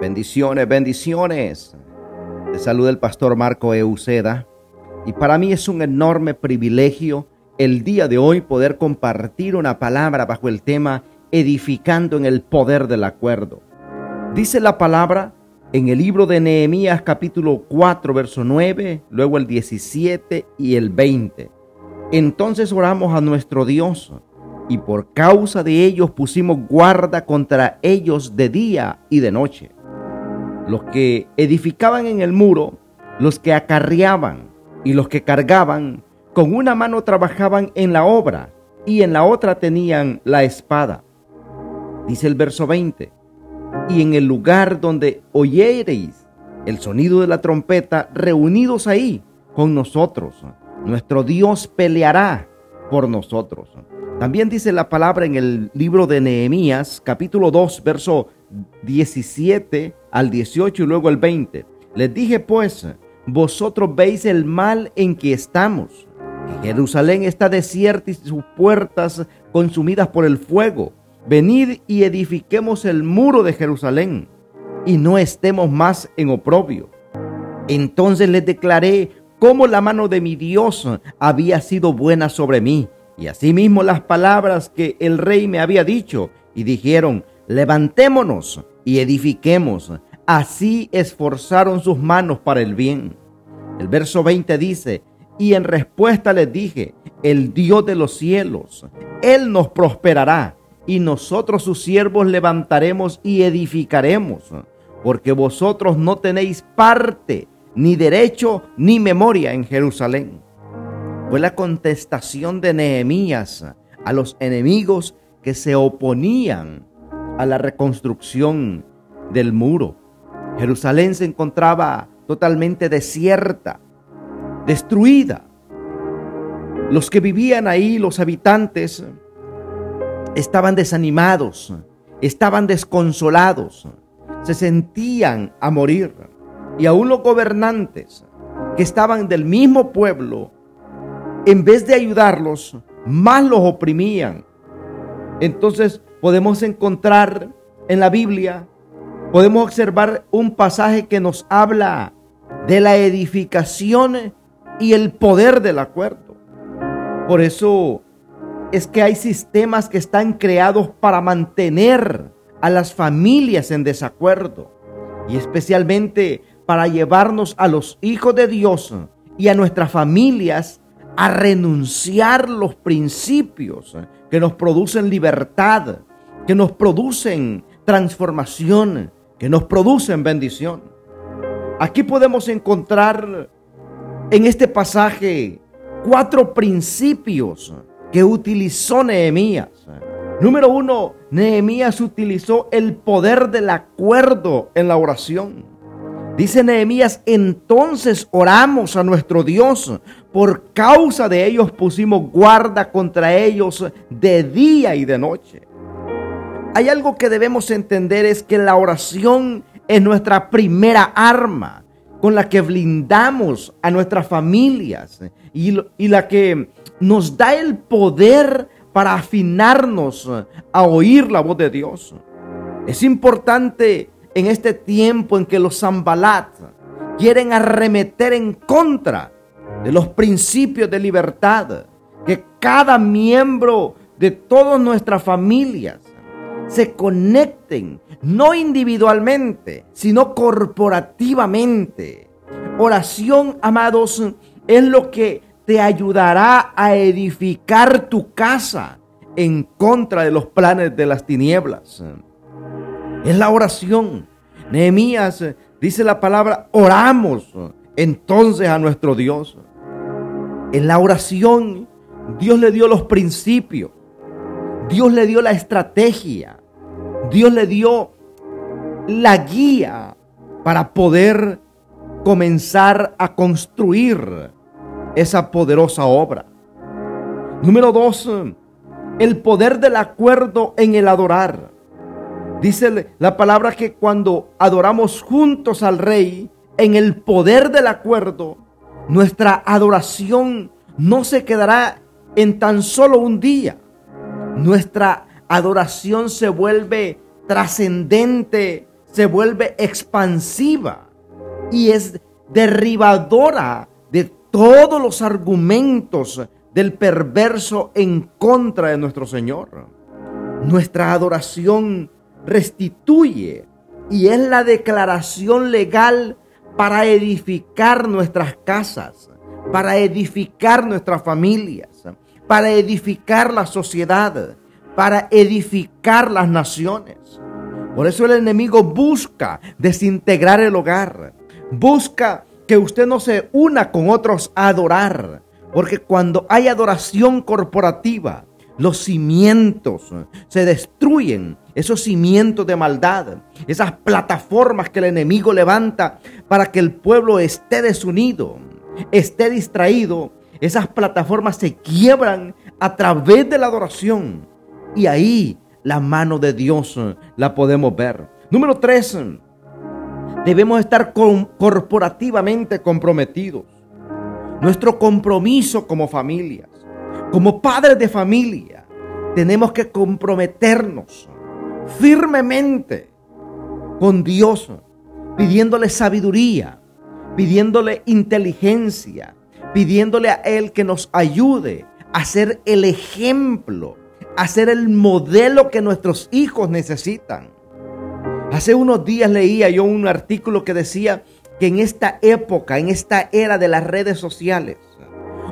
Bendiciones, bendiciones. Te saluda el pastor Marco Euceda y para mí es un enorme privilegio el día de hoy poder compartir una palabra bajo el tema edificando en el poder del acuerdo. Dice la palabra en el libro de Nehemías capítulo 4 verso 9, luego el 17 y el 20. Entonces oramos a nuestro Dios y por causa de ellos pusimos guarda contra ellos de día y de noche los que edificaban en el muro, los que acarreaban y los que cargaban, con una mano trabajaban en la obra y en la otra tenían la espada. Dice el verso 20, y en el lugar donde oyereis el sonido de la trompeta, reunidos ahí con nosotros, nuestro Dios peleará por nosotros. También dice la palabra en el libro de Nehemías, capítulo 2, verso 17 al 18 y luego el 20. Les dije pues, vosotros veis el mal en que estamos, Jerusalén está desierta y sus puertas consumidas por el fuego. Venid y edifiquemos el muro de Jerusalén y no estemos más en oprobio. Entonces les declaré cómo la mano de mi Dios había sido buena sobre mí, y asimismo las palabras que el rey me había dicho, y dijeron, levantémonos y edifiquemos. Así esforzaron sus manos para el bien. El verso 20 dice, y en respuesta les dije, el Dios de los cielos, Él nos prosperará y nosotros sus siervos levantaremos y edificaremos, porque vosotros no tenéis parte, ni derecho, ni memoria en Jerusalén. Fue la contestación de Nehemías a los enemigos que se oponían a la reconstrucción del muro. Jerusalén se encontraba totalmente desierta, destruida. Los que vivían ahí, los habitantes, estaban desanimados, estaban desconsolados, se sentían a morir. Y aún los gobernantes que estaban del mismo pueblo, en vez de ayudarlos, más los oprimían. Entonces podemos encontrar en la Biblia, podemos observar un pasaje que nos habla de la edificación y el poder del acuerdo. Por eso es que hay sistemas que están creados para mantener a las familias en desacuerdo y especialmente para llevarnos a los hijos de Dios y a nuestras familias a renunciar los principios que nos producen libertad, que nos producen transformación, que nos producen bendición. Aquí podemos encontrar en este pasaje cuatro principios que utilizó Nehemías. Número uno, Nehemías utilizó el poder del acuerdo en la oración. Dice Nehemías, entonces oramos a nuestro Dios. Por causa de ellos pusimos guarda contra ellos de día y de noche hay algo que debemos entender es que la oración es nuestra primera arma con la que blindamos a nuestras familias y, y la que nos da el poder para afinarnos a oír la voz de Dios. Es importante en este tiempo en que los Zambalat quieren arremeter en contra de los principios de libertad, que cada miembro de todas nuestras familias se conecten, no individualmente, sino corporativamente. Oración, amados, es lo que te ayudará a edificar tu casa en contra de los planes de las tinieblas. Es la oración. Nehemías dice la palabra, oramos entonces a nuestro Dios. En la oración, Dios le dio los principios Dios le dio la estrategia. Dios le dio la guía para poder comenzar a construir esa poderosa obra. Número dos, el poder del acuerdo en el adorar. Dice la palabra que cuando adoramos juntos al rey, en el poder del acuerdo, nuestra adoración no se quedará en tan solo un día. Nuestra adoración se vuelve trascendente, se vuelve expansiva y es derribadora de todos los argumentos del perverso en contra de nuestro Señor. Nuestra adoración restituye y es la declaración legal para edificar nuestras casas, para edificar nuestras familias, para edificar la sociedad, para edificar las naciones. Por eso el enemigo busca desintegrar el hogar, busca que usted no se una con otros a adorar, porque cuando hay adoración corporativa, los cimientos se destruyen, esos cimientos de maldad, esas plataformas que el enemigo levanta para que el pueblo esté desunido, esté distraído, esas plataformas se quiebran a través de la adoración. Y ahí la mano de Dios la podemos ver. Número tres, debemos estar corporativamente comprometidos. Nuestro compromiso como familias, como padres de familia, tenemos que comprometernos firmemente con Dios, pidiéndole sabiduría, pidiéndole inteligencia, pidiéndole a Él que nos ayude a ser el ejemplo, a ser el modelo que nuestros hijos necesitan. Hace unos días leía yo un artículo que decía que en esta época, en esta era de las redes sociales,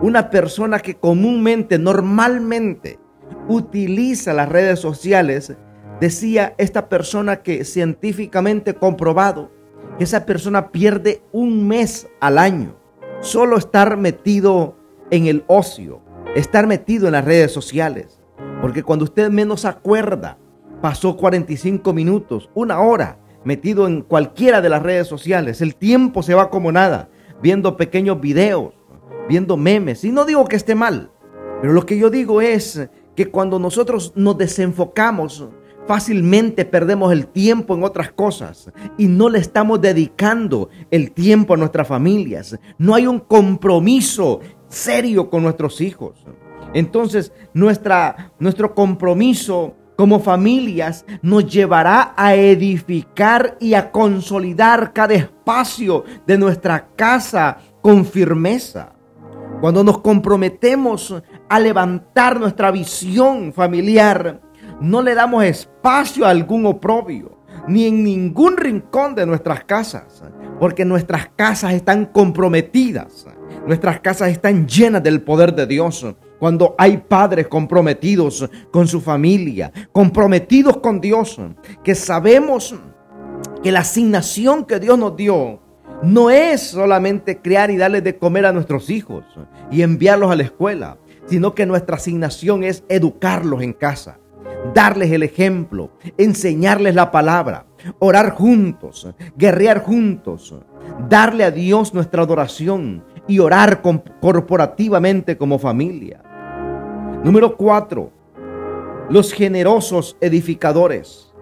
una persona que comúnmente, normalmente utiliza las redes sociales, decía esta persona que científicamente comprobado, que esa persona pierde un mes al año solo estar metido en el ocio, estar metido en las redes sociales. Porque cuando usted menos acuerda, pasó 45 minutos, una hora metido en cualquiera de las redes sociales. El tiempo se va como nada, viendo pequeños videos, viendo memes. Y no digo que esté mal, pero lo que yo digo es que cuando nosotros nos desenfocamos, fácilmente perdemos el tiempo en otras cosas y no le estamos dedicando el tiempo a nuestras familias. No hay un compromiso serio con nuestros hijos. Entonces, nuestra, nuestro compromiso como familias nos llevará a edificar y a consolidar cada espacio de nuestra casa con firmeza. Cuando nos comprometemos a levantar nuestra visión familiar, no le damos espacio a algún oprobio, ni en ningún rincón de nuestras casas, porque nuestras casas están comprometidas, nuestras casas están llenas del poder de Dios. Cuando hay padres comprometidos con su familia, comprometidos con Dios, que sabemos que la asignación que Dios nos dio no es solamente crear y darles de comer a nuestros hijos y enviarlos a la escuela, sino que nuestra asignación es educarlos en casa darles el ejemplo, enseñarles la palabra, orar juntos, guerrear juntos, darle a Dios nuestra adoración y orar corporativamente como familia. Número cuatro, los generosos edificadores.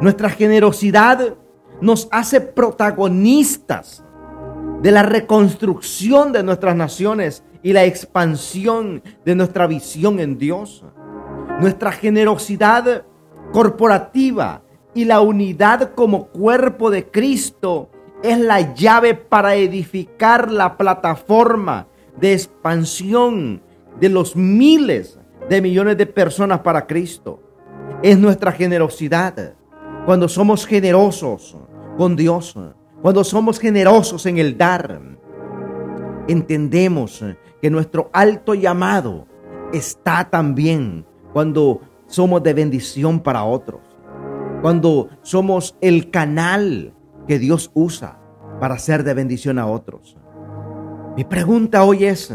Nuestra generosidad nos hace protagonistas de la reconstrucción de nuestras naciones y la expansión de nuestra visión en Dios. Nuestra generosidad corporativa y la unidad como cuerpo de Cristo es la llave para edificar la plataforma de expansión de los miles de millones de personas para Cristo. Es nuestra generosidad. Cuando somos generosos con Dios, cuando somos generosos en el dar, entendemos que nuestro alto llamado está también cuando somos de bendición para otros, cuando somos el canal que Dios usa para ser de bendición a otros. Mi pregunta hoy es,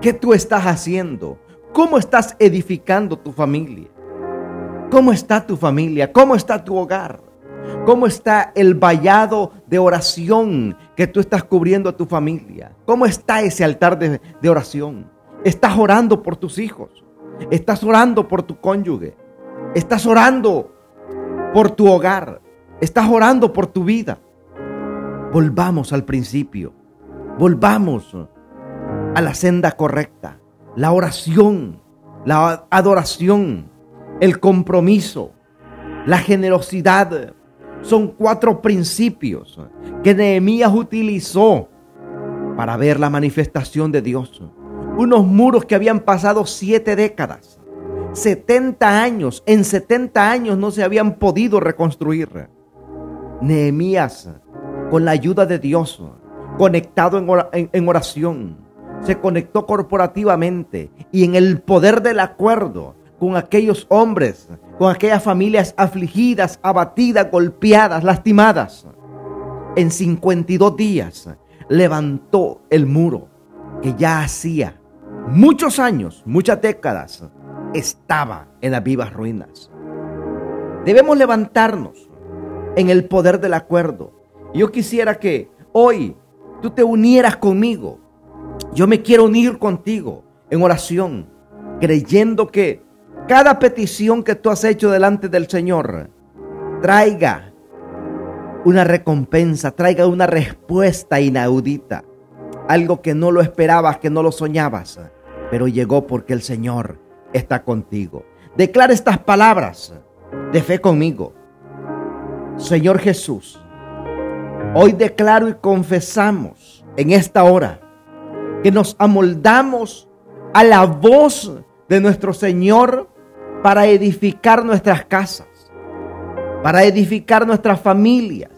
¿qué tú estás haciendo? ¿Cómo estás edificando tu familia? ¿Cómo está tu familia? ¿Cómo está tu hogar? ¿Cómo está el vallado de oración que tú estás cubriendo a tu familia? ¿Cómo está ese altar de, oración? ¿Estás orando por tus hijos? Estás orando por tu cónyuge. Estás orando por tu hogar. Estás orando por tu vida. Volvamos al principio. Volvamos a la senda correcta. la oración, la adoración, el compromiso, la generosidad. Son cuatro principios que Nehemías utilizó para ver la manifestación de Dios. Unos muros que habían pasado siete décadas, 70 años, en 70 años no se habían podido reconstruir. Nehemías, con la ayuda de Dios, conectado en oración, se conectó corporativamente y en el poder del acuerdo con aquellos hombres, con aquellas familias afligidas, abatidas, golpeadas, lastimadas. En 52 días levantó el muro que ya hacía muchos años, muchas décadas, estaba en las vivas ruinas. Debemos levantarnos en el poder del acuerdo. Yo quisiera que hoy tú te unieras conmigo. Yo me quiero unir contigo en oración, creyendo que cada petición que tú has hecho delante del Señor traiga una recompensa, traiga una respuesta inaudita. Algo que no lo esperabas, que no lo soñabas, pero llegó porque el Señor está contigo. Declara estas palabras de fe conmigo. Señor Jesús, hoy declaro y confesamos en esta hora que nos amoldamos a la voz de nuestro Señor para edificar nuestras casas, para edificar nuestras familias,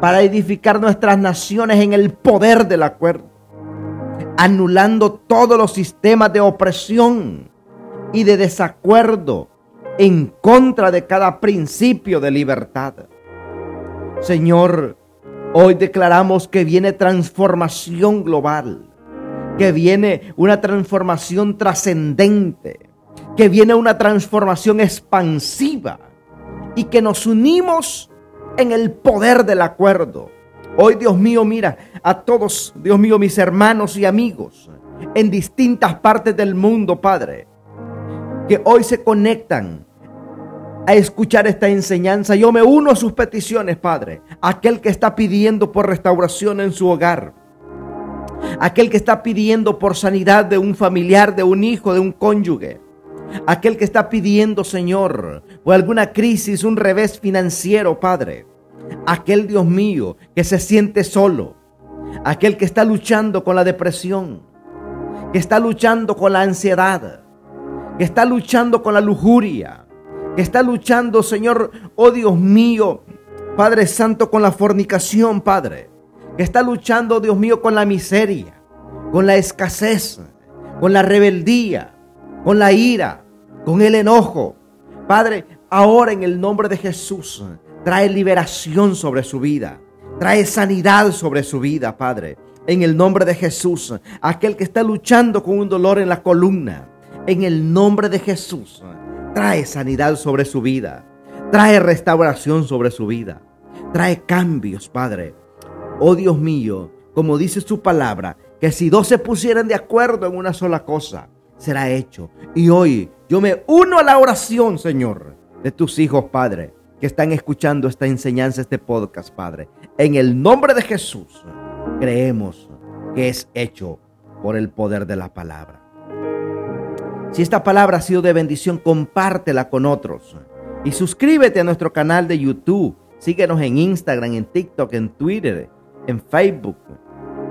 para edificar nuestras naciones en el poder del acuerdo, anulando todos los sistemas de opresión y de desacuerdo en contra de cada principio de libertad. Señor, hoy declaramos que viene transformación global, que viene una transformación trascendente, que viene una transformación expansiva y que nos unimos en el poder del acuerdo. Hoy, Dios mío, mira a todos, Dios mío, mis hermanos y amigos en distintas partes del mundo, Padre, que hoy se conectan a escuchar esta enseñanza. Yo me uno a sus peticiones, Padre. Aquel que está pidiendo por restauración en su hogar. Aquel que está pidiendo por sanidad de un familiar, de un hijo, de un cónyuge. Aquel que está pidiendo, Señor, por alguna crisis, un revés financiero, Padre. Aquel Dios mío que se siente solo. Aquel que está luchando con la depresión. Que está luchando con la ansiedad. Que está luchando con la lujuria. Que está luchando, Señor, oh Dios mío, Padre Santo, con la fornicación, Padre. Que está luchando, Dios mío, con la miseria, con la escasez, con la rebeldía, con la ira, con el enojo. Padre, ahora en el nombre de Jesús, trae liberación sobre su vida. Trae sanidad sobre su vida, Padre. En el nombre de Jesús, aquel que está luchando con un dolor en la columna. En el nombre de Jesús, trae sanidad sobre su vida. Trae restauración sobre su vida. Trae cambios, Padre. Oh Dios mío, como dice su palabra, que si dos se pusieran de acuerdo en una sola cosa, será hecho. Y hoy yo me uno a la oración, Señor, de tus hijos, Padre, que están escuchando esta enseñanza, este podcast, Padre. En el nombre de Jesús, creemos que es hecho por el poder de la palabra. Si esta palabra ha sido de bendición, compártela con otros. Y suscríbete a nuestro canal de YouTube. Síguenos en Instagram, en TikTok, en Twitter, en Facebook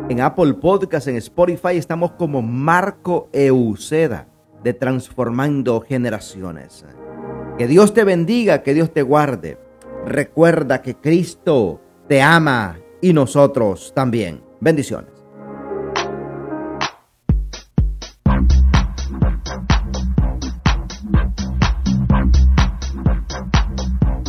en Apple Podcast, en Spotify, estamos como Marco Euceda de Transformando Generaciones. Que Dios te bendiga, que Dios te guarde. Recuerda que Cristo te ama y nosotros también. Bendiciones.